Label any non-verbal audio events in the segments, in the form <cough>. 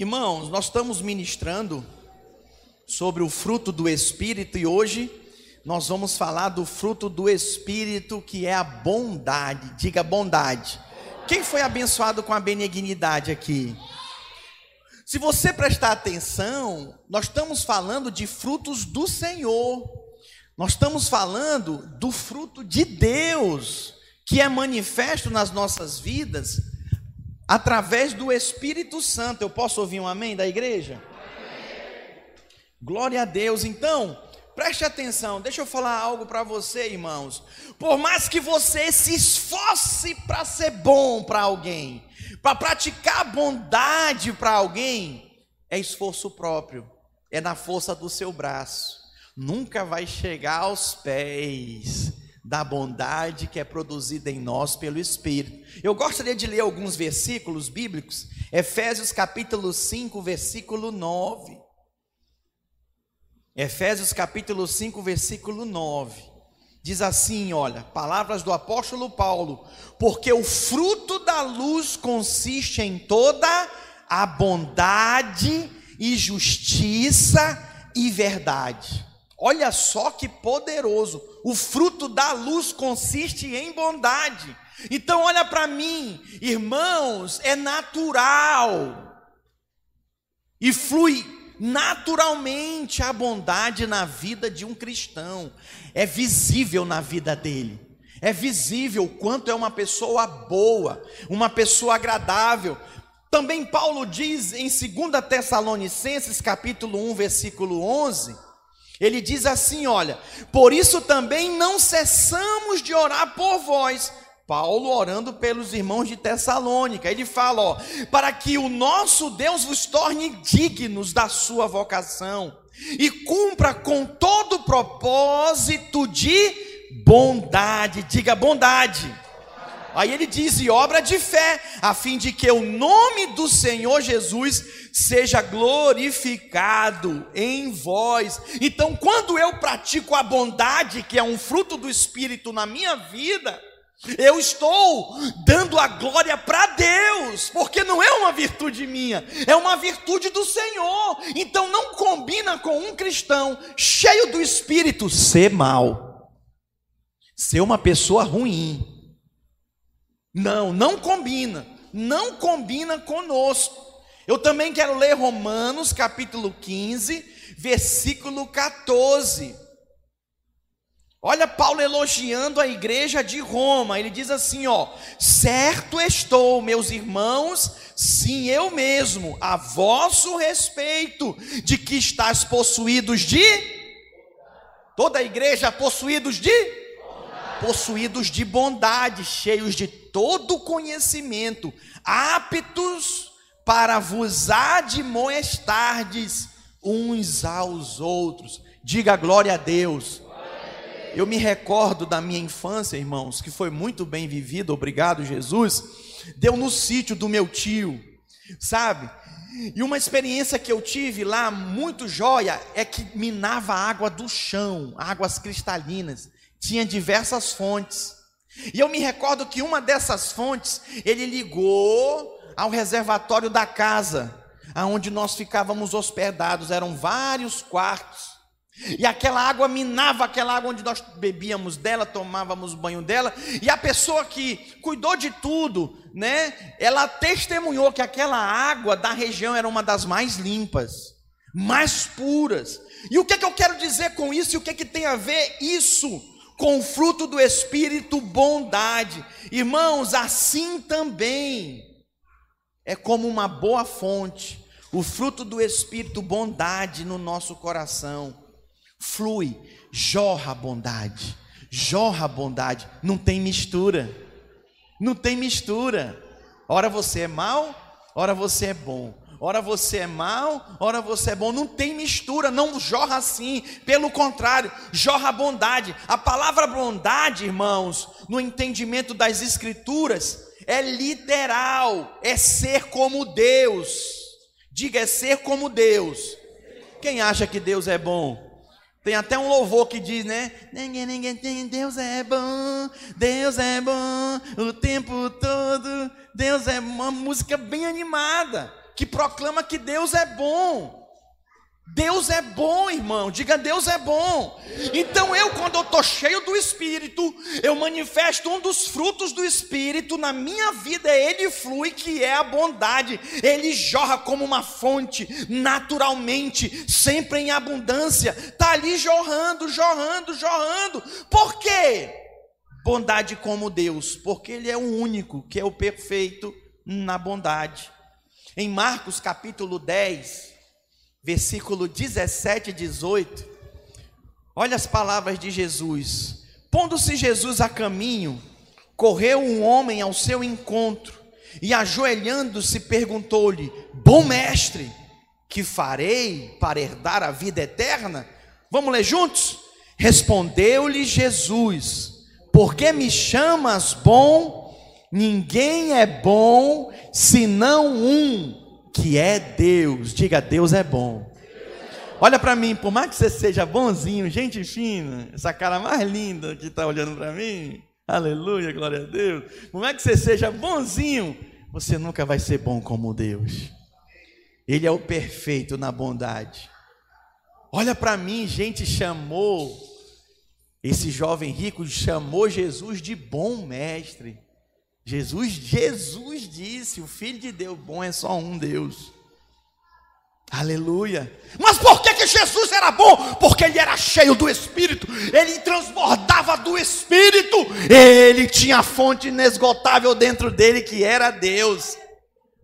Irmãos, nós estamos ministrando sobre o fruto do Espírito e hoje nós vamos falar do fruto do Espírito que é a bondade. Diga bondade. Quem foi abençoado com a benignidade aqui? Se você prestar atenção, nós estamos falando de frutos do Senhor. Nós estamos falando do fruto de Deus, que é manifesto nas nossas vidas através do Espírito Santo. Eu posso ouvir um amém da igreja? Glória a Deus. Então, preste atenção, deixa eu falar algo para você, irmãos. Por mais que você se esforce para ser bom para alguém, para praticar bondade para alguém, é esforço próprio, é na força do seu braço. Nunca vai chegar aos pés da bondade que é produzida em nós pelo Espírito. Eu gostaria de ler alguns versículos bíblicos, Efésios capítulo 5, versículo 9. Efésios capítulo 5, versículo 9. Diz assim, olha, palavras do apóstolo Paulo: porque o fruto da luz consiste em toda a bondade e justiça e verdade. Olha só que poderoso. O fruto da luz consiste em bondade. Então, olha para mim, irmãos, é natural e flui naturalmente a bondade na vida de um cristão. É visível na vida dele. É visível o quanto é uma pessoa boa, uma pessoa agradável. Também Paulo diz em 2 Tessalonicenses, capítulo 1, versículo 11, ele diz assim: olha, por isso também não cessamos de orar por vós. Paulo orando pelos irmãos de Tessalônica. Ele fala, ó, para que o nosso Deus vos torne dignos da sua vocação e cumpra com todo o propósito de bondade. Diga bondade. Aí ele diz: e obra de fé, a fim de que o nome do Senhor Jesus seja glorificado em vós. Então, quando eu pratico a bondade, que é um fruto do Espírito na minha vida, eu estou dando a glória para Deus, porque não é uma virtude minha, é uma virtude do Senhor. Então não combina com um cristão cheio do Espírito ser mal, ser uma pessoa ruim. Não, não combina, não combina conosco. Eu também quero ler Romanos capítulo 15, versículo 14. Olha Paulo elogiando a igreja de Roma. Ele diz assim, ó: "Certo estou, meus irmãos, sim eu mesmo, a vosso respeito, de que estás possuídos de toda a igreja possuídos de possuídos de bondade, cheios de todo conhecimento, aptos para vos admoestardes uns aos outros. Diga glória a Deus. Eu me recordo da minha infância, irmãos, que foi muito bem vivida, obrigado, Jesus. Deu no sítio do meu tio, sabe? E uma experiência que eu tive lá, muito joia, é que minava água do chão, águas cristalinas. Tinha diversas fontes. E eu me recordo que uma dessas fontes, ele ligou ao reservatório da casa, aonde nós ficávamos hospedados, eram vários quartos. E aquela água minava aquela água onde nós bebíamos dela, tomávamos banho dela, e a pessoa que cuidou de tudo, né, ela testemunhou que aquela água da região era uma das mais limpas, mais puras. E o que, é que eu quero dizer com isso? E o que, é que tem a ver isso com fruto do Espírito, bondade? Irmãos, assim também é como uma boa fonte, o fruto do Espírito, bondade no nosso coração. Flui, jorra bondade, jorra bondade, não tem mistura, não tem mistura. Ora você é mal, ora você é bom. Ora você é mal, ora você é bom. Não tem mistura, não jorra assim. Pelo contrário, jorra bondade. A palavra bondade, irmãos, no entendimento das Escrituras, é literal, é ser como Deus. Diga, é ser como Deus. Quem acha que Deus é bom? Tem até um louvor que diz, né? Ninguém, ninguém tem, Deus é bom, Deus é bom, o tempo todo, Deus é uma música bem animada. Que proclama que Deus é bom. Deus é bom, irmão. Diga, Deus é bom. Então eu, quando eu estou cheio do Espírito, eu manifesto um dos frutos do Espírito na minha vida, ele flui, que é a bondade. Ele jorra como uma fonte, naturalmente, sempre em abundância. Está ali jorrando, jorrando, jorrando. Por quê? Bondade como Deus, porque Ele é o único que é o perfeito na bondade. Em Marcos capítulo 10, versículo 17 e 18, olha as palavras de Jesus. Pondo-se Jesus a caminho, correu um homem ao seu encontro e, ajoelhando-se, perguntou-lhe: Bom mestre, que farei para herdar a vida eterna? Vamos ler juntos? Respondeu-lhe Jesus: Por que me chamas bom? Ninguém é bom senão um que é Deus. Diga, Deus é bom. Olha para mim, por mais que você seja bonzinho, gente fina, essa cara mais linda que está olhando para mim, aleluia, glória a Deus. Por mais que você seja bonzinho, você nunca vai ser bom como Deus. Ele é o perfeito na bondade. Olha para mim, gente chamou, esse jovem rico chamou Jesus de bom mestre. Jesus, Jesus disse: o Filho de Deus bom é só um Deus. Aleluia. Mas por que, que Jesus era bom? Porque ele era cheio do Espírito, ele transbordava do Espírito, ele tinha a fonte inesgotável dentro dele que era Deus.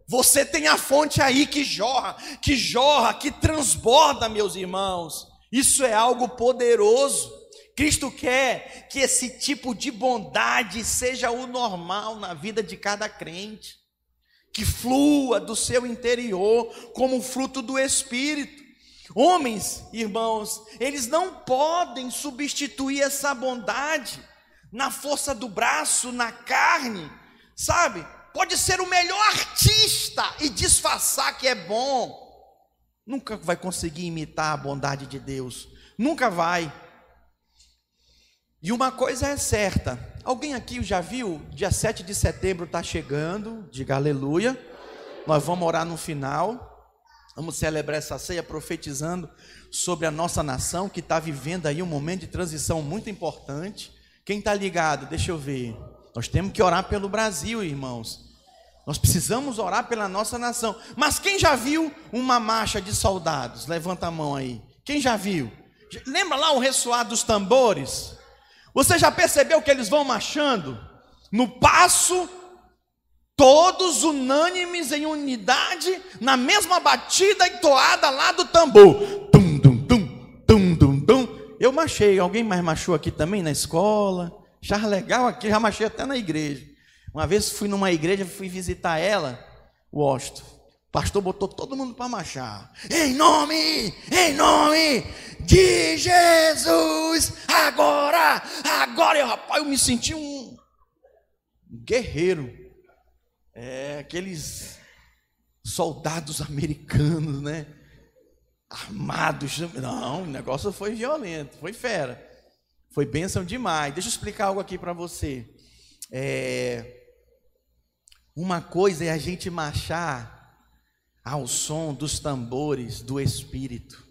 Você tem a fonte aí que jorra, que jorra, que transborda, meus irmãos. Isso é algo poderoso. Cristo quer que esse tipo de bondade seja o normal na vida de cada crente, que flua do seu interior como fruto do Espírito. Homens, irmãos, eles não podem substituir essa bondade na força do braço, na carne, sabe? Pode ser o melhor artista e disfarçar que é bom, nunca vai conseguir imitar a bondade de Deus, nunca vai. E uma coisa é certa: alguém aqui já viu? Dia 7 de setembro está chegando, diga aleluia. Nós vamos orar no final, vamos celebrar essa ceia profetizando sobre a nossa nação que está vivendo aí um momento de transição muito importante. Quem está ligado? Deixa eu ver. Nós temos que orar pelo Brasil, irmãos. Nós precisamos orar pela nossa nação. Mas quem já viu uma marcha de soldados? Levanta a mão aí. Quem já viu? Lembra lá o ressoar dos tambores? Você já percebeu que eles vão marchando no passo, todos unânimes em unidade, na mesma batida e toada lá do tambor. Tum, tum, tum, tum, tum, tum. Eu marchei, alguém mais marchou aqui também na escola? Já legal aqui, já marchei até na igreja. Uma vez fui numa igreja, fui visitar ela, Washington pastor botou todo mundo para marchar. Em nome, em nome de Jesus, agora, agora. Eu, rapaz, eu me senti um guerreiro. É, aqueles soldados americanos, né? Armados. Não, o negócio foi violento, foi fera. Foi bênção demais. Deixa eu explicar algo aqui para você. É, uma coisa é a gente marchar ao som dos tambores do Espírito.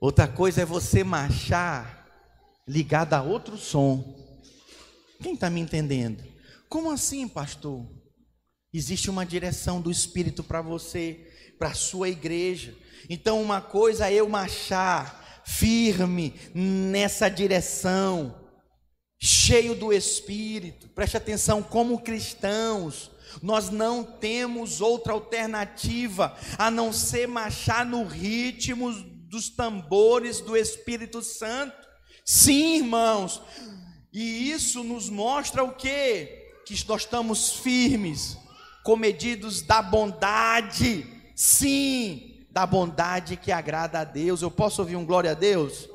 Outra coisa é você marchar ligado a outro som. Quem está me entendendo? Como assim, pastor? Existe uma direção do Espírito para você, para a sua igreja. Então, uma coisa é eu marchar firme nessa direção, cheio do Espírito. Preste atenção, como cristãos, nós não temos outra alternativa a não ser marchar no ritmo dos tambores do Espírito Santo. Sim, irmãos. E isso nos mostra o quê? Que nós estamos firmes, comedidos da bondade. Sim, da bondade que agrada a Deus. Eu posso ouvir um glória a Deus?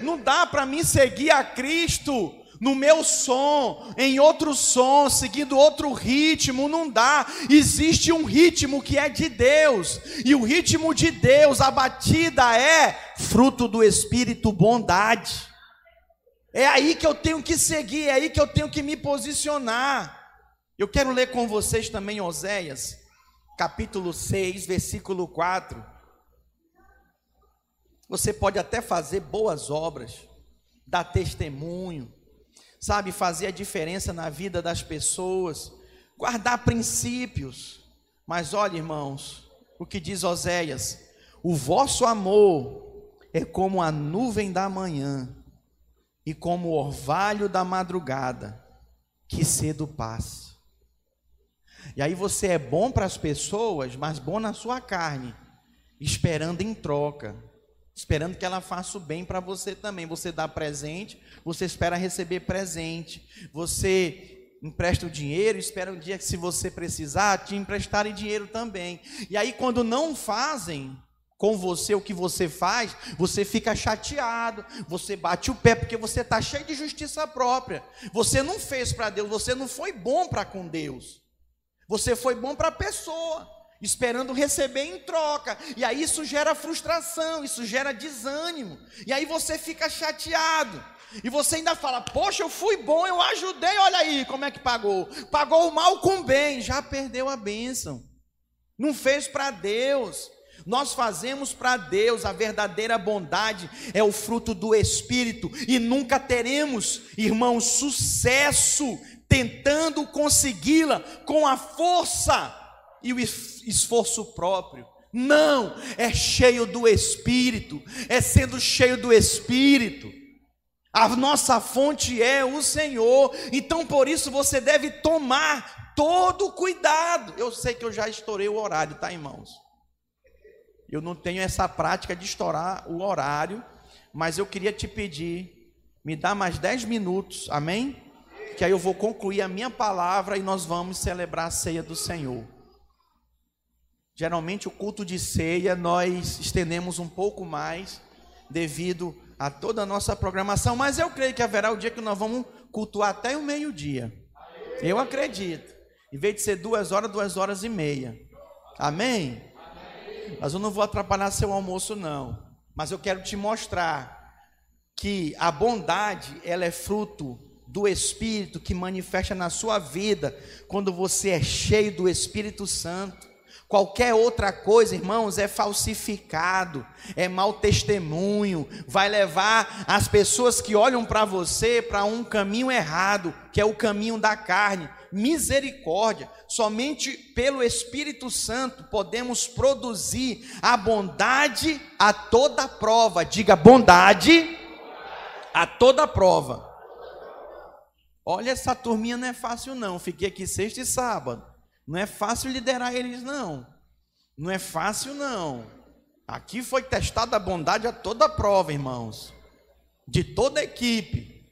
Não dá para mim seguir a Cristo no meu som, em outro som, seguindo outro ritmo, não dá. Existe um ritmo que é de Deus, e o ritmo de Deus, a batida é fruto do Espírito bondade. É aí que eu tenho que seguir, é aí que eu tenho que me posicionar. Eu quero ler com vocês também Oséias, capítulo 6, versículo 4. Você pode até fazer boas obras, dar testemunho, sabe, fazer a diferença na vida das pessoas, guardar princípios. Mas olha, irmãos, o que diz Oséias: o vosso amor é como a nuvem da manhã e como o orvalho da madrugada, que cedo passa. E aí você é bom para as pessoas, mas bom na sua carne, esperando em troca, esperando que ela faça o bem para você também. Você dá presente, você espera receber presente, você empresta o dinheiro, espera um dia que se você precisar, te emprestarem dinheiro também. E aí quando não fazem, com você o que você faz, você fica chateado, você bate o pé porque você está cheio de justiça própria. Você não fez para Deus, você não foi bom para com Deus. Você foi bom para a pessoa, esperando receber em troca. E aí isso gera frustração, isso gera desânimo. E aí você fica chateado. E você ainda fala: Poxa, eu fui bom, eu ajudei, olha aí como é que pagou. Pagou o mal com o bem, já perdeu a bênção. Não fez para Deus. Nós fazemos para Deus, a verdadeira bondade é o fruto do Espírito, e nunca teremos, irmãos, sucesso tentando consegui-la com a força e o esforço próprio. Não, é cheio do Espírito, é sendo cheio do Espírito. A nossa fonte é o Senhor, então por isso você deve tomar todo cuidado. Eu sei que eu já estourei o horário, tá, irmãos? Eu não tenho essa prática de estourar o horário, mas eu queria te pedir, me dá mais 10 minutos, amém? Que aí eu vou concluir a minha palavra e nós vamos celebrar a ceia do Senhor. Geralmente o culto de ceia nós estendemos um pouco mais devido a toda a nossa programação, mas eu creio que haverá o dia que nós vamos cultuar até o meio-dia. Eu acredito. Em vez de ser duas horas, duas horas e meia. Amém? Mas eu não vou atrapalhar seu almoço, não. Mas eu quero te mostrar que a bondade, ela é fruto do Espírito que manifesta na sua vida quando você é cheio do Espírito Santo. Qualquer outra coisa, irmãos, é falsificado, é mau testemunho, vai levar as pessoas que olham para você para um caminho errado, que é o caminho da carne misericórdia. Somente pelo Espírito Santo podemos produzir a bondade a toda prova. Diga bondade a toda prova. Olha, essa turminha não é fácil, não. Fiquei aqui sexta e sábado. Não é fácil liderar eles, não. Não é fácil, não. Aqui foi testada a bondade a toda prova, irmãos. De toda a equipe.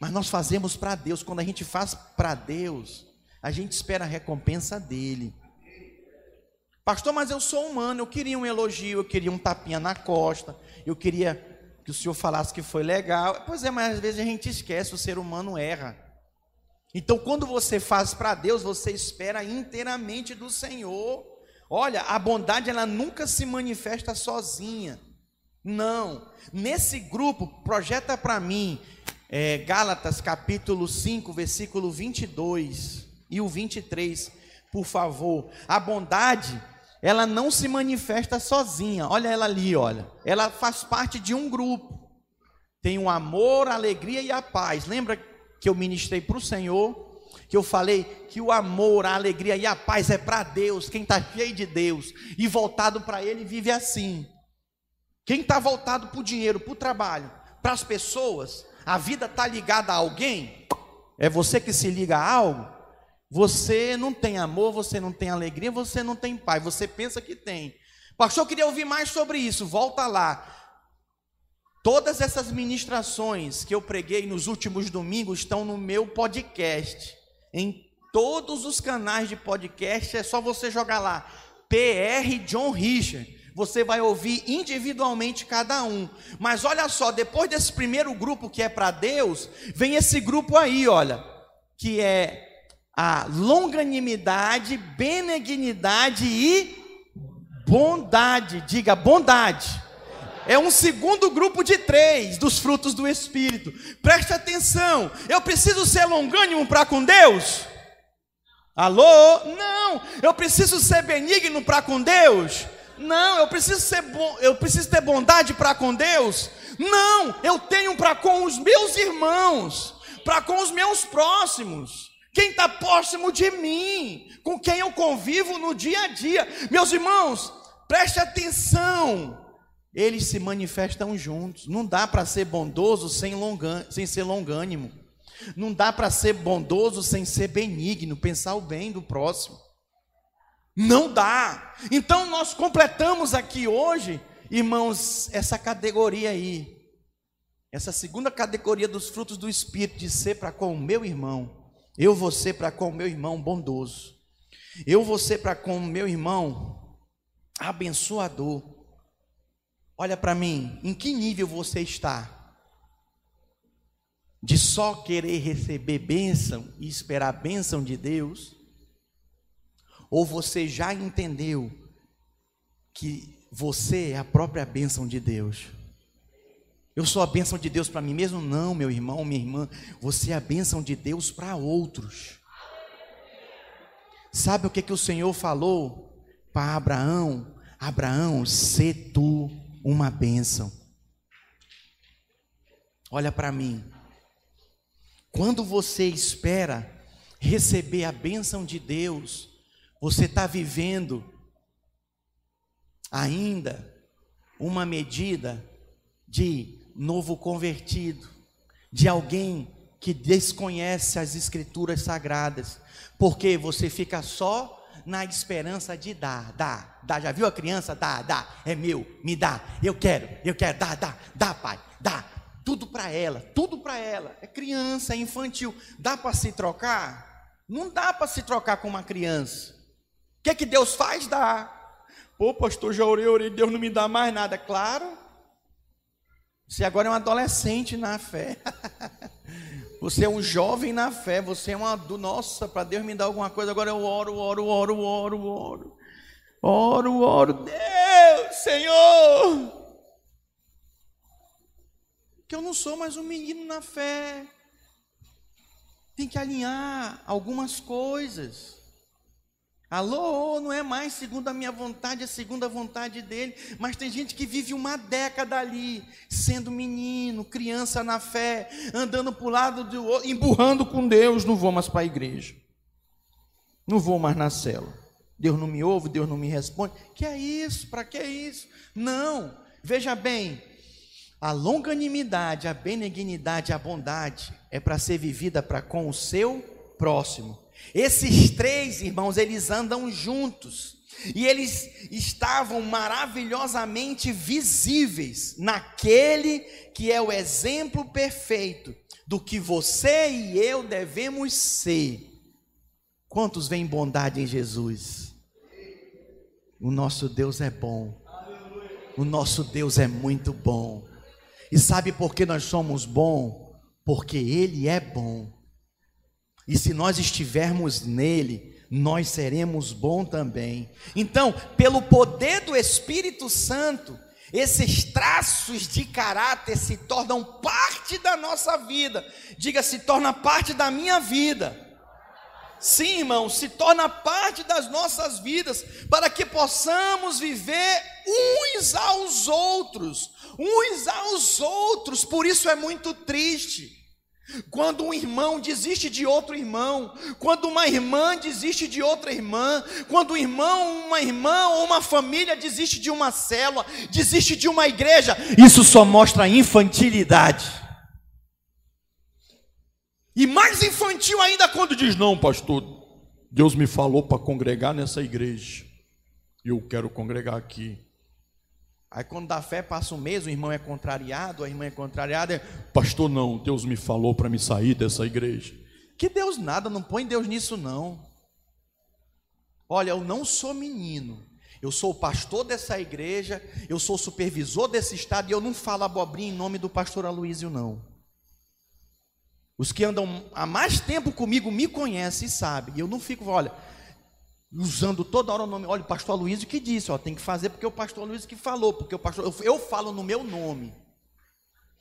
Mas nós fazemos para Deus. Quando a gente faz para Deus, a gente espera a recompensa dele. Pastor, mas eu sou humano, eu queria um elogio, eu queria um tapinha na costa, eu queria que o senhor falasse que foi legal. Pois é, mas às vezes a gente esquece, o ser humano erra. Então, quando você faz para Deus, você espera inteiramente do Senhor. Olha, a bondade ela nunca se manifesta sozinha. Não. Nesse grupo, projeta para mim é, Gálatas capítulo 5, versículo 22 e o 23, por favor. A bondade, ela não se manifesta sozinha. Olha ela ali, olha. Ela faz parte de um grupo. Tem o amor, a alegria e a paz. Lembra que eu ministrei para o Senhor? Que eu falei que o amor, a alegria e a paz é para Deus. Quem está cheio de Deus e voltado para Ele vive assim. Quem está voltado para o dinheiro, para o trabalho, para as pessoas, a vida está ligada a alguém, é você que se liga a algo, você não tem amor, você não tem alegria, você não tem paz, você pensa que tem. Pastor, eu queria ouvir mais sobre isso, volta lá. Todas essas ministrações que eu preguei nos últimos domingos estão no meu podcast. Em todos os canais de podcast, é só você jogar lá. PR John Richard você vai ouvir individualmente cada um. Mas olha só, depois desse primeiro grupo que é para Deus, vem esse grupo aí, olha, que é a longanimidade, benignidade e bondade. Diga bondade. É um segundo grupo de três dos frutos do Espírito. Preste atenção. Eu preciso ser longânimo para com Deus? Alô? Não, eu preciso ser benigno para com Deus? Não, eu preciso ser bom, eu preciso ter bondade para com Deus? Não, eu tenho para com os meus irmãos, para com os meus próximos. Quem está próximo de mim, com quem eu convivo no dia a dia. Meus irmãos, preste atenção. Eles se manifestam juntos. Não dá para ser bondoso sem, longan, sem ser longânimo. Não dá para ser bondoso sem ser benigno, pensar o bem do próximo. Não dá. Então nós completamos aqui hoje, irmãos, essa categoria aí. Essa segunda categoria dos frutos do Espírito, de ser para com o meu irmão. Eu vou ser para com o meu irmão bondoso. Eu vou ser para com o meu irmão abençoador. Olha para mim, em que nível você está? de só querer receber bênção e esperar a bênção de Deus? Ou você já entendeu que você é a própria bênção de Deus? Eu sou a bênção de Deus para mim mesmo? Não, meu irmão, minha irmã, você é a bênção de Deus para outros. Sabe o que, que o Senhor falou para Abraão? Abraão, se tu uma bênção. Olha para mim. Quando você espera receber a bênção de Deus, você está vivendo ainda uma medida de novo convertido, de alguém que desconhece as escrituras sagradas, porque você fica só na esperança de dar, dá, dá. Já viu a criança? Dá, dá, é meu, me dá, eu quero, eu quero, dá, dá, dá, pai, dá tudo para ela, tudo para ela. É criança, é infantil. Dá para se trocar? Não dá para se trocar com uma criança. O que é que Deus faz? Dá. Pô, pastor, já orei, orei, Deus não me dá mais nada. Claro. Você agora é um adolescente na fé. <laughs> Você é um jovem na fé. Você é um adulto. Nossa, para Deus me dar alguma coisa, agora eu oro, oro, oro, oro, oro. Oro, oro. Deus, Senhor que eu não sou mais um menino na fé. Tem que alinhar algumas coisas. Alô, não é mais segundo a minha vontade, é segundo a vontade dele. Mas tem gente que vive uma década ali, sendo menino, criança na fé, andando para o lado do outro, emburrando com Deus. Não vou mais para a igreja. Não vou mais na cela. Deus não me ouve, Deus não me responde. Que é isso? Para que é isso? Não. Veja bem, a longanimidade, a benignidade, a bondade é para ser vivida para com o seu próximo. Esses três irmãos, eles andam juntos. E eles estavam maravilhosamente visíveis naquele que é o exemplo perfeito do que você e eu devemos ser. Quantos veem bondade em Jesus? O nosso Deus é bom. O nosso Deus é muito bom. E sabe por que nós somos bom? Porque Ele é bom. E se nós estivermos nele, nós seremos bom também. Então, pelo poder do Espírito Santo, esses traços de caráter se tornam parte da nossa vida. Diga, se torna parte da minha vida. Sim, irmão, se torna parte das nossas vidas, para que possamos viver uns aos outros, uns aos outros. Por isso é muito triste. Quando um irmão desiste de outro irmão, quando uma irmã desiste de outra irmã, quando um irmão, uma irmã ou uma família desiste de uma célula, desiste de uma igreja, isso só mostra infantilidade. E mais infantil ainda quando diz: Não, pastor, Deus me falou para congregar nessa igreja. E eu quero congregar aqui. Aí quando dá fé, passa um mês, o irmão é contrariado, a irmã é contrariada. Pastor, não, Deus me falou para me sair dessa igreja. Que Deus nada, não põe Deus nisso não. Olha, eu não sou menino. Eu sou o pastor dessa igreja, eu sou o supervisor desse estado e eu não falo abobrinha em nome do pastor Aloísio, não. Os que andam há mais tempo comigo me conhecem e sabem. E eu não fico, olha, usando toda hora o nome. Olha, o pastor Luiz que disse, ó, tem que fazer porque o pastor Luiz que falou, porque o pastor eu, eu falo no meu nome.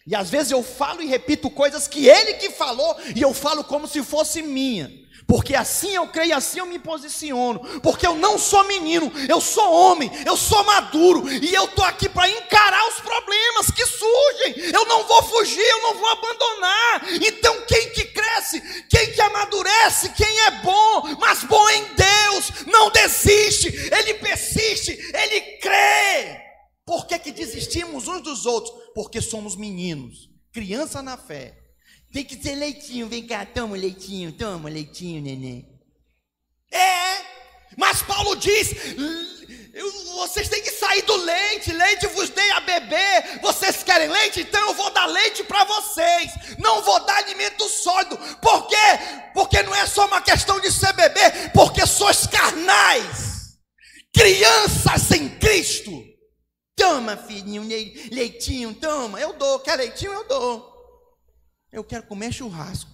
E às vezes eu falo e repito coisas que ele que falou e eu falo como se fosse minha. Porque assim eu creio, assim eu me posiciono. Porque eu não sou menino, eu sou homem, eu sou maduro. E eu estou aqui para encarar os problemas que surgem. Eu não vou fugir, eu não vou abandonar. Criança na fé. Tem que ter leitinho, vem cá, toma leitinho, toma leitinho, neném. É, mas Paulo diz: vocês têm que sair do leite, leite vos dei a beber. Vocês querem leite? Então eu vou dar leite para vocês. Não vou dar alimento sólido. Por quê? Porque não é só uma questão de ser bebê, porque sois carnais, crianças em Cristo. Toma, filhinho, leitinho, toma. Eu dou, quer leitinho? Eu dou. Eu quero comer churrasco.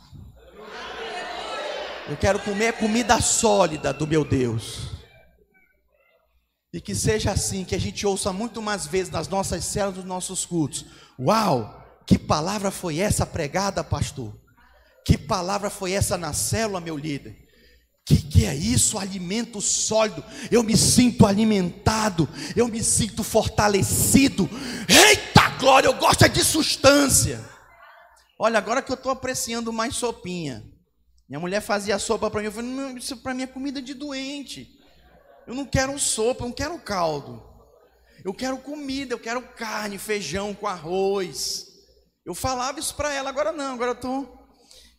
Eu quero comer comida sólida do meu Deus. E que seja assim, que a gente ouça muito mais vezes nas nossas células, nos nossos cultos. Uau! Que palavra foi essa pregada, pastor? Que palavra foi essa na célula, meu líder? Que que é isso? Alimento sólido. Eu me sinto alimentado, eu me sinto fortalecido. Eita glória, eu gosto é de substância. Olha, agora que eu estou apreciando mais sopinha. Minha mulher fazia sopa para mim. Eu falei, não, isso para mim é comida de doente. Eu não quero sopa, eu não quero caldo. Eu quero comida, eu quero carne, feijão com arroz. Eu falava isso para ela, agora não, agora eu estou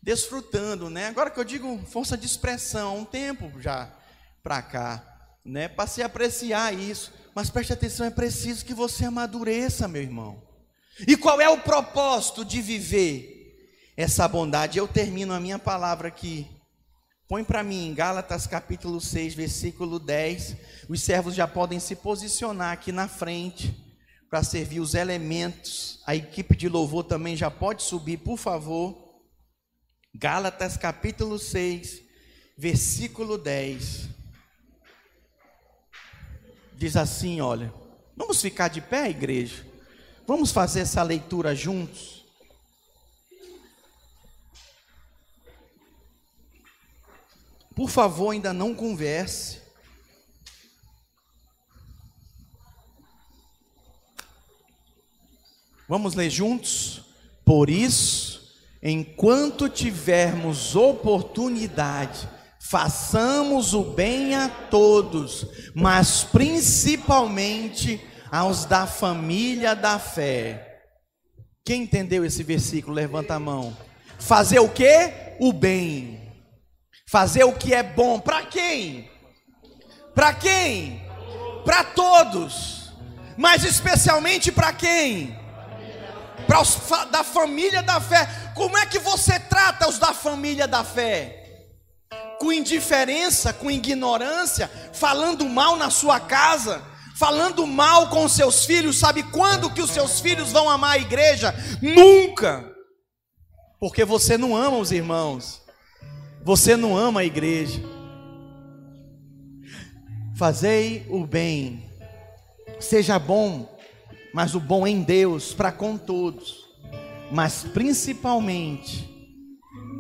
desfrutando, né? Agora que eu digo força de expressão, um tempo já para cá, né? Passei a apreciar isso. Mas preste atenção, é preciso que você amadureça, meu irmão. E qual é o propósito de viver essa bondade? Eu termino a minha palavra aqui. Põe para mim, Gálatas capítulo 6, versículo 10. Os servos já podem se posicionar aqui na frente para servir os elementos. A equipe de louvor também já pode subir, por favor. Gálatas capítulo 6, versículo 10. Diz assim, olha. Vamos ficar de pé, igreja? Vamos fazer essa leitura juntos? Por favor, ainda não converse. Vamos ler juntos? Por isso, enquanto tivermos oportunidade, façamos o bem a todos, mas principalmente aos da família da fé. Quem entendeu esse versículo? Levanta a mão. Fazer o que? O bem. Fazer o que é bom. Para quem? Para quem? Para todos. Mas especialmente para quem? Para os da família da fé. Como é que você trata os da família da fé? Com indiferença, com ignorância, falando mal na sua casa, falando mal com seus filhos, sabe quando que os seus filhos vão amar a igreja? Nunca. Porque você não ama os irmãos. Você não ama a igreja. Fazei o bem. Seja bom, mas o bom em Deus para com todos, mas principalmente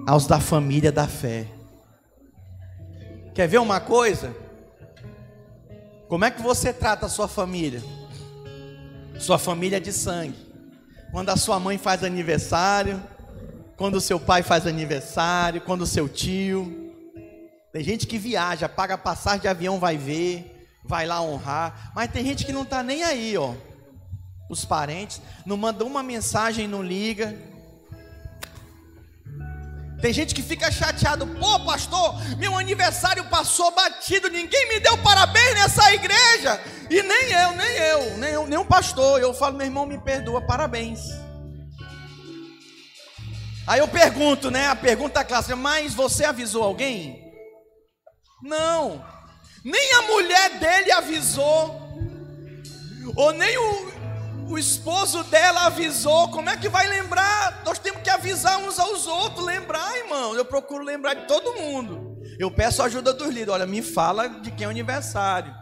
aos da família da fé. Quer ver uma coisa? Como é que você trata a sua família? Sua família é de sangue. Quando a sua mãe faz aniversário, quando o seu pai faz aniversário, quando o seu tio. Tem gente que viaja, paga passagem de avião, vai ver, vai lá honrar. Mas tem gente que não está nem aí, ó. Os parentes não mandam uma mensagem, não liga, tem gente que fica chateado, pô, pastor, meu aniversário passou batido, ninguém me deu parabéns nessa igreja. E nem eu, nem eu, nem nem um pastor. Eu falo, meu irmão, me perdoa, parabéns. Aí eu pergunto, né? A pergunta clássica, mas você avisou alguém? Não. Nem a mulher dele avisou. Ou nem o, o esposo dela avisou, como é que vai lembrar? Nós temos que avisar uns aos outros, lembrar, irmão. Eu procuro lembrar de todo mundo. Eu peço ajuda dos líderes. Olha, me fala de quem é o aniversário.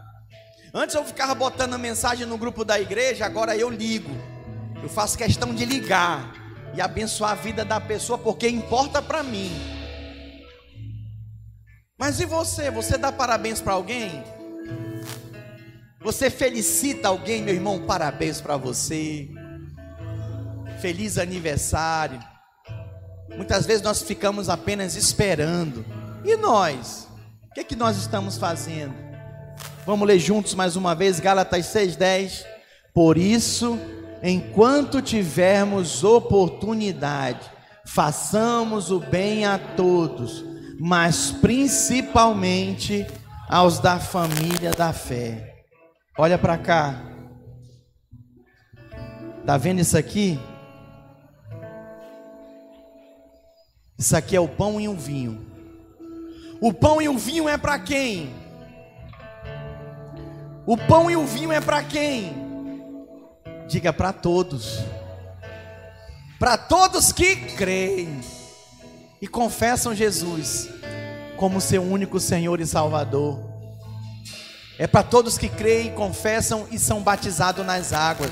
Antes eu ficava botando a mensagem no grupo da igreja, agora eu ligo. Eu faço questão de ligar. e abençoar a vida da pessoa, porque importa para mim. Mas e você? Você dá parabéns para alguém? Você felicita alguém, meu irmão? Parabéns para você. Feliz aniversário. Muitas vezes nós ficamos apenas esperando. E nós? O que, é que nós estamos fazendo? Vamos ler juntos mais uma vez, Gálatas 6,10. Por isso, enquanto tivermos oportunidade, façamos o bem a todos, mas principalmente aos da família da fé. Olha para cá. Tá vendo isso aqui? Isso aqui é o pão e o vinho. O pão e o vinho é para quem? O pão e o vinho é para quem? Diga para todos. Para todos que creem e confessam Jesus como seu único Senhor e Salvador. É para todos que creem, confessam e são batizados nas águas.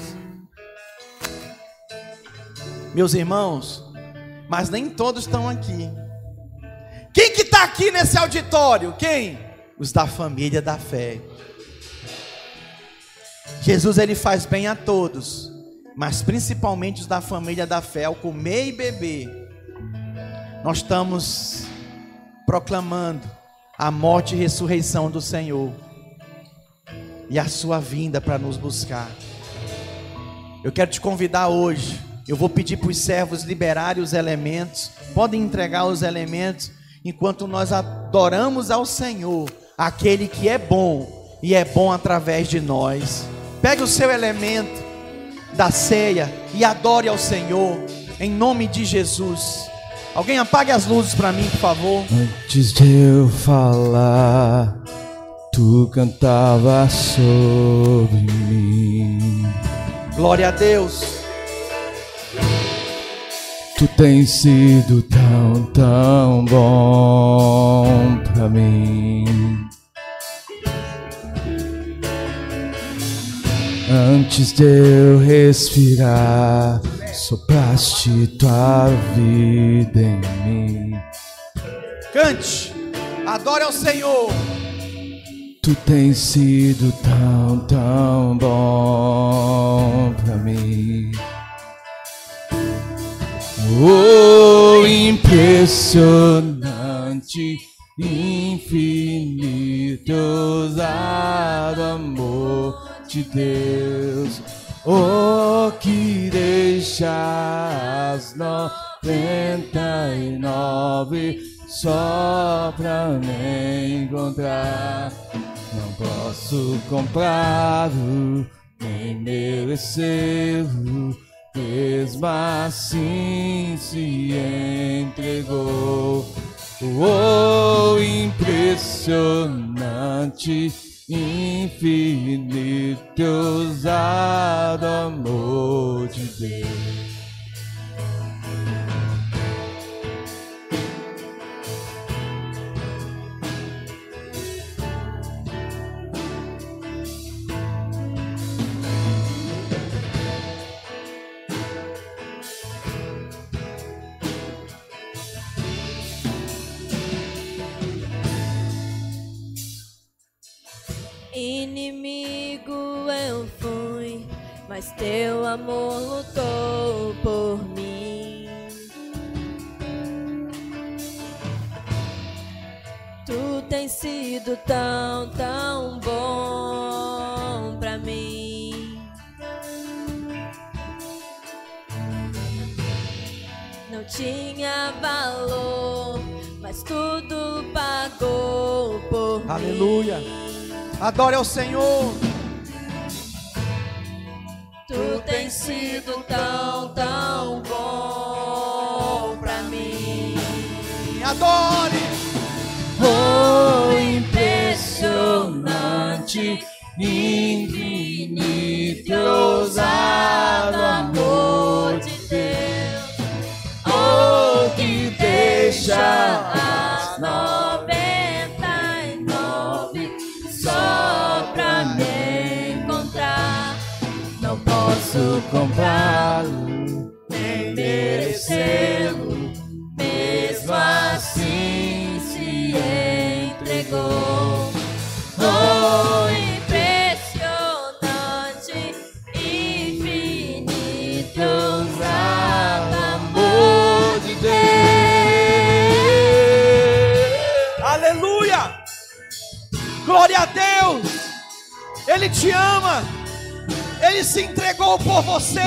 Meus irmãos, mas nem todos estão aqui. Quem que está aqui nesse auditório? Quem? Os da família da fé. Jesus ele faz bem a todos, mas principalmente os da família da fé, ao comer e beber. Nós estamos proclamando a morte e ressurreição do Senhor e a sua vinda para nos buscar. Eu quero te convidar hoje. Eu vou pedir para os servos liberarem os elementos. Podem entregar os elementos enquanto nós adoramos ao Senhor, aquele que é bom e é bom através de nós. Pegue o seu elemento da ceia e adore ao Senhor, em nome de Jesus. Alguém apague as luzes para mim, por favor. Antes de eu falar, tu cantava sobre mim. Glória a Deus. Tu tens sido tão, tão bom pra mim. Antes de eu respirar, sopraste tua vida em mim. Cante, adore ao Senhor. Tu tens sido tão, tão bom pra mim. Oh, impressionante, infinito, amor de Deus, oh que deixa as noventa e nove só pra me encontrar. Posso comprá-lo, nem merecê-lo, mesmo assim se entregou. Oh, impressionante infinito ousado amor de Deus. Mas teu amor lutou por mim. Tu tens sido tão, tão bom pra mim. Não tinha valor, mas tudo pagou por Aleluia. mim. Adore ao Senhor. Sido tão, tão bom pra mim. Adore. Oh, impressionante, infinito, ousado posso comprá-lo, Nem merecendo, mesmo assim se entregou. Oh, impressionante, infinito, amor de Deus. Aleluia! Glória a Deus! Ele te ama. Ele se entregou por você.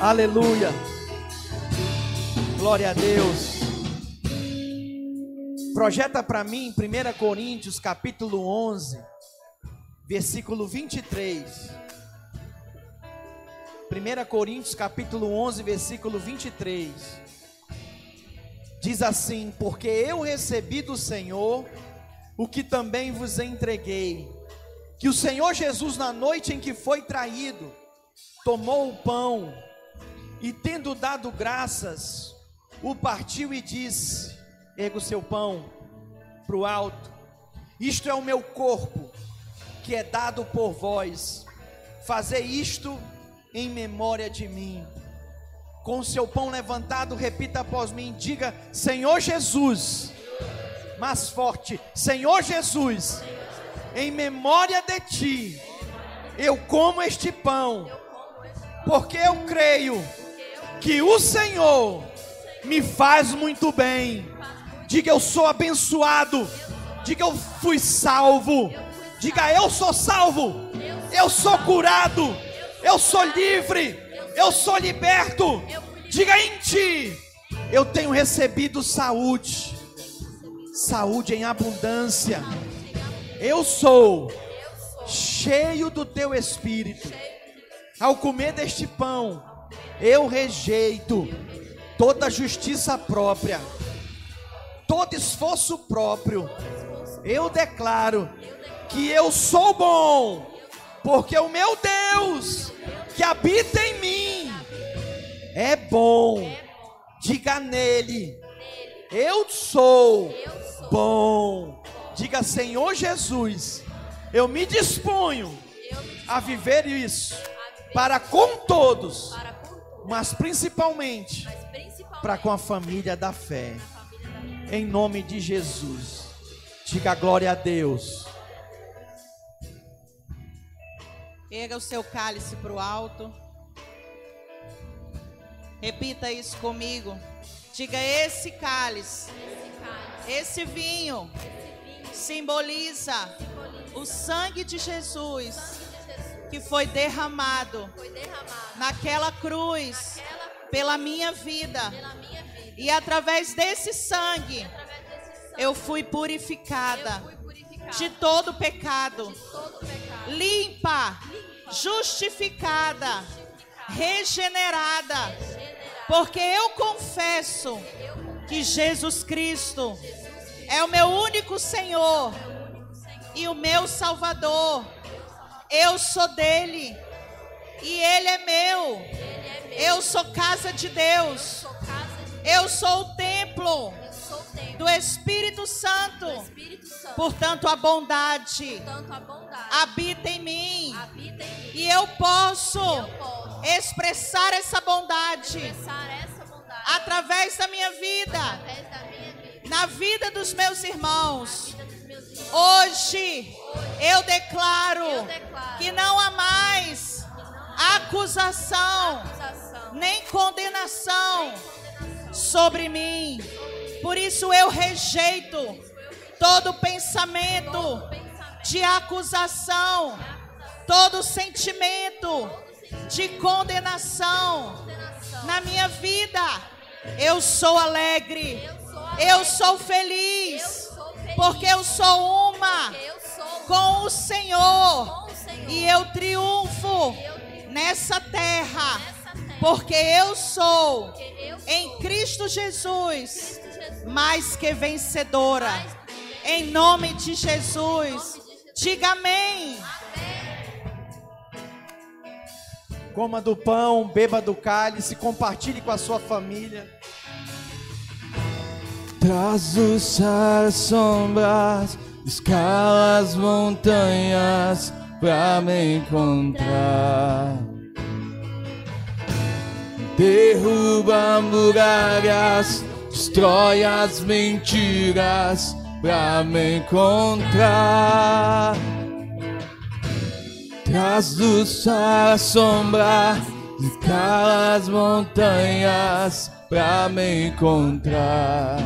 Aleluia! Glória a Deus. Projeta para mim 1 Coríntios capítulo 11, versículo 23. 1 Coríntios capítulo 11, versículo 23. Diz assim: Porque eu recebi do Senhor o que também vos entreguei, que o Senhor Jesus, na noite em que foi traído, tomou o pão e, tendo dado graças, o partiu e disse: Erga o seu pão para o alto, isto é o meu corpo, que é dado por vós, fazei isto em memória de mim. Com o seu pão levantado, repita após mim, diga: Senhor Jesus, mais forte, Senhor Jesus, em memória de ti, eu como este pão, porque eu creio que o Senhor me faz muito bem. Diga eu sou abençoado. Diga eu fui salvo. Diga eu sou salvo. Eu sou curado. Eu sou livre. Eu sou liberto. Diga em ti. Eu tenho recebido saúde. Saúde em abundância. Eu sou cheio do teu espírito. Ao comer deste pão, eu rejeito toda justiça própria, todo esforço próprio. Eu declaro que eu sou bom, porque o meu Deus que habita em mim é bom. Diga nele, eu sou bom. Diga, Senhor Jesus, eu me disponho a viver isso para com todos, mas principalmente para com a família da fé. Em nome de Jesus. Diga glória a Deus. Erga o seu cálice para o alto. Repita isso comigo. Diga: esse cálice, esse vinho, simboliza o sangue de Jesus que foi derramado naquela cruz pela minha vida. E através desse sangue eu fui purificada de todo pecado, limpa, justificada, regenerada, porque eu confesso que Jesus Cristo é o meu único Senhor e o meu Salvador. Eu sou dele e ele é meu. Eu sou casa de Deus. Eu sou o templo do Espírito Santo. Portanto, a bondade habita em mim. E eu posso expressar essa bondade através da minha vida, na vida dos meus irmãos. Hoje eu declaro que não há mais acusação nem condenação sobre mim. Por isso eu rejeito todo pensamento de acusação, todo sentimento de condenação na minha vida. Eu sou alegre, eu sou feliz, porque eu sou uma com o Senhor e eu triunfo nessa terra, porque eu sou em Cristo Jesus mais que vencedora. Em nome de Jesus, diga amém. Coma do pão, beba do cálice, compartilhe com a sua família. Traz as sombras, escala as montanhas, pra me encontrar. Derruba muralhas, destrói as mentiras pra me encontrar. Traz luz a sombra, escala as montanhas pra me encontrar.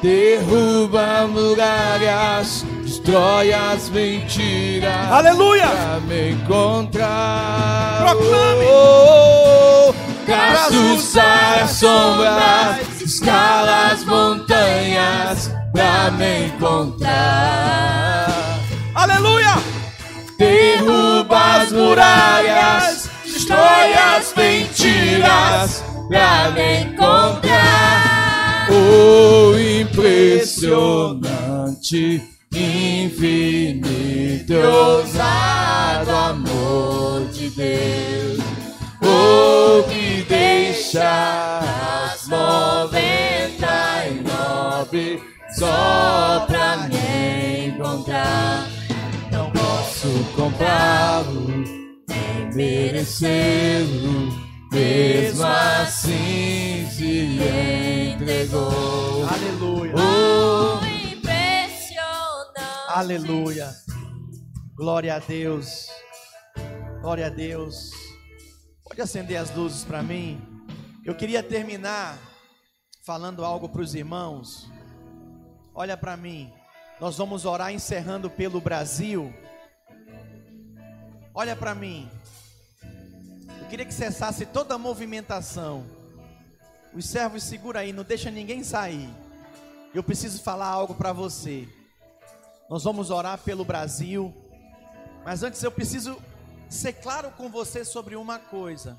Derruba muralhas, destrói as mentiras. Aleluia! Pra me encontrar. Proclame! Oh, oh, as sombras, escala as montanhas pra me encontrar. Aleluia! Derruba as muralhas, destrói as mentiras pra me encontrar. Oh, impressionante, infinito, e ousado amor de Deus. Oh, que deixa as noventa e nove só pra me encontrar. Posso comprá-lo, nem merecê-lo. Mesmo assim se entregou. Aleluia! Oh, Impressionante. Aleluia! Glória a Deus! Glória a Deus! Pode acender as luzes para mim? Eu queria terminar falando algo para os irmãos. Olha para mim. Nós vamos orar encerrando pelo Brasil. Olha para mim. Eu queria que cessasse toda a movimentação. Os servos segura aí, não deixa ninguém sair. Eu preciso falar algo para você. Nós vamos orar pelo Brasil. Mas antes eu preciso ser claro com você sobre uma coisa.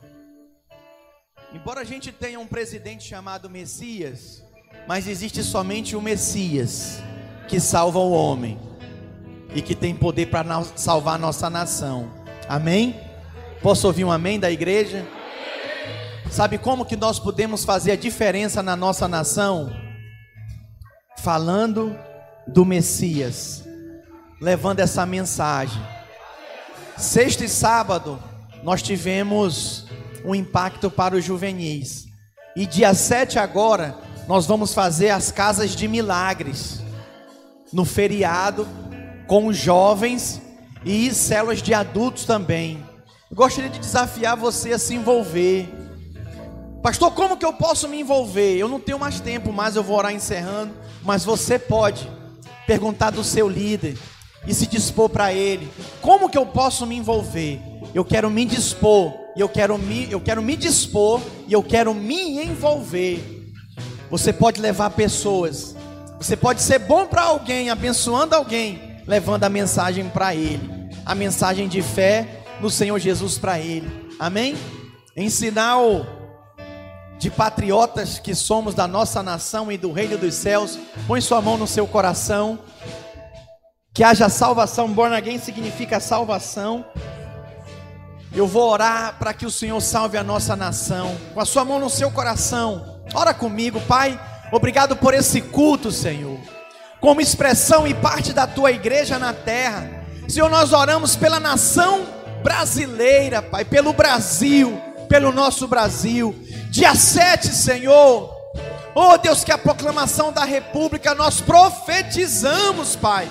Embora a gente tenha um presidente chamado Messias, mas existe somente o Messias que salva o homem e que tem poder para salvar nossa nação. Amém? Posso ouvir um amém da igreja? Sabe como que nós podemos fazer a diferença na nossa nação? Falando do Messias, levando essa mensagem. Sexta e sábado, nós tivemos um impacto para os juvenis. E dia 7 agora, nós vamos fazer as casas de milagres. No feriado, com os jovens e células de adultos também. Eu gostaria de desafiar você a se envolver. Pastor, como que eu posso me envolver? Eu não tenho mais tempo, mas eu vou orar encerrando. Mas você pode perguntar do seu líder e se dispor para ele. Como que eu posso me envolver? Eu quero me dispor, eu quero me, eu quero me dispor e eu quero me envolver. Você pode levar pessoas. Você pode ser bom para alguém, abençoando alguém, levando a mensagem para ele. A mensagem de fé no Senhor Jesus para ele. Amém? Em sinal de patriotas que somos da nossa nação e do reino dos céus, põe sua mão no seu coração. Que haja salvação. Born again significa salvação. Eu vou orar para que o Senhor salve a nossa nação. Com a sua mão no seu coração. Ora comigo, Pai. Obrigado por esse culto, Senhor. Como expressão e parte da tua igreja na terra. Senhor, nós oramos pela nação brasileira, Pai, pelo Brasil, pelo nosso Brasil. Dia 7, Senhor. Oh Deus, que a proclamação da República nós profetizamos, Pai,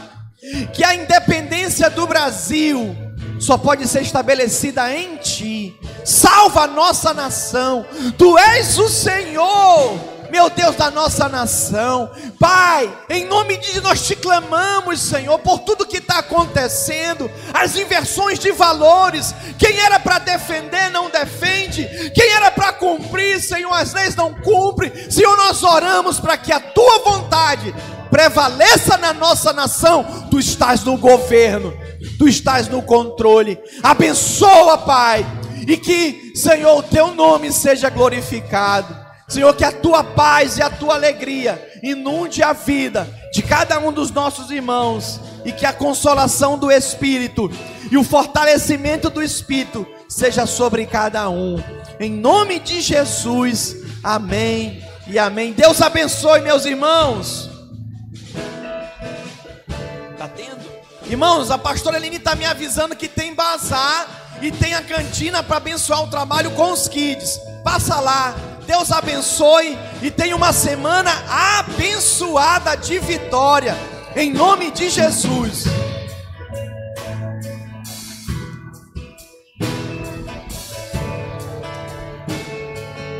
que a independência do Brasil só pode ser estabelecida em Ti. Salva a nossa nação, Tu és o Senhor meu Deus da nossa nação. Pai, em nome de nós te clamamos, Senhor, por tudo que está acontecendo, as inversões de valores. Quem era para defender não defende, quem era para cumprir, Senhor, as leis não cumpre. Senhor, nós oramos para que a tua vontade prevaleça na nossa nação. Tu estás no governo, tu estás no controle. Abençoa, Pai, e que, Senhor, o teu nome seja glorificado. Senhor, que a tua paz e a tua alegria inunde a vida de cada um dos nossos irmãos e que a consolação do Espírito e o fortalecimento do Espírito seja sobre cada um. Em nome de Jesus, amém e amém. Deus abençoe, meus irmãos. Tá tendo? Irmãos, a pastora Eline está me avisando que tem bazar e tem a cantina para abençoar o trabalho com os kids. Passa lá, Deus abençoe e tenha uma semana abençoada de vitória, em nome de Jesus.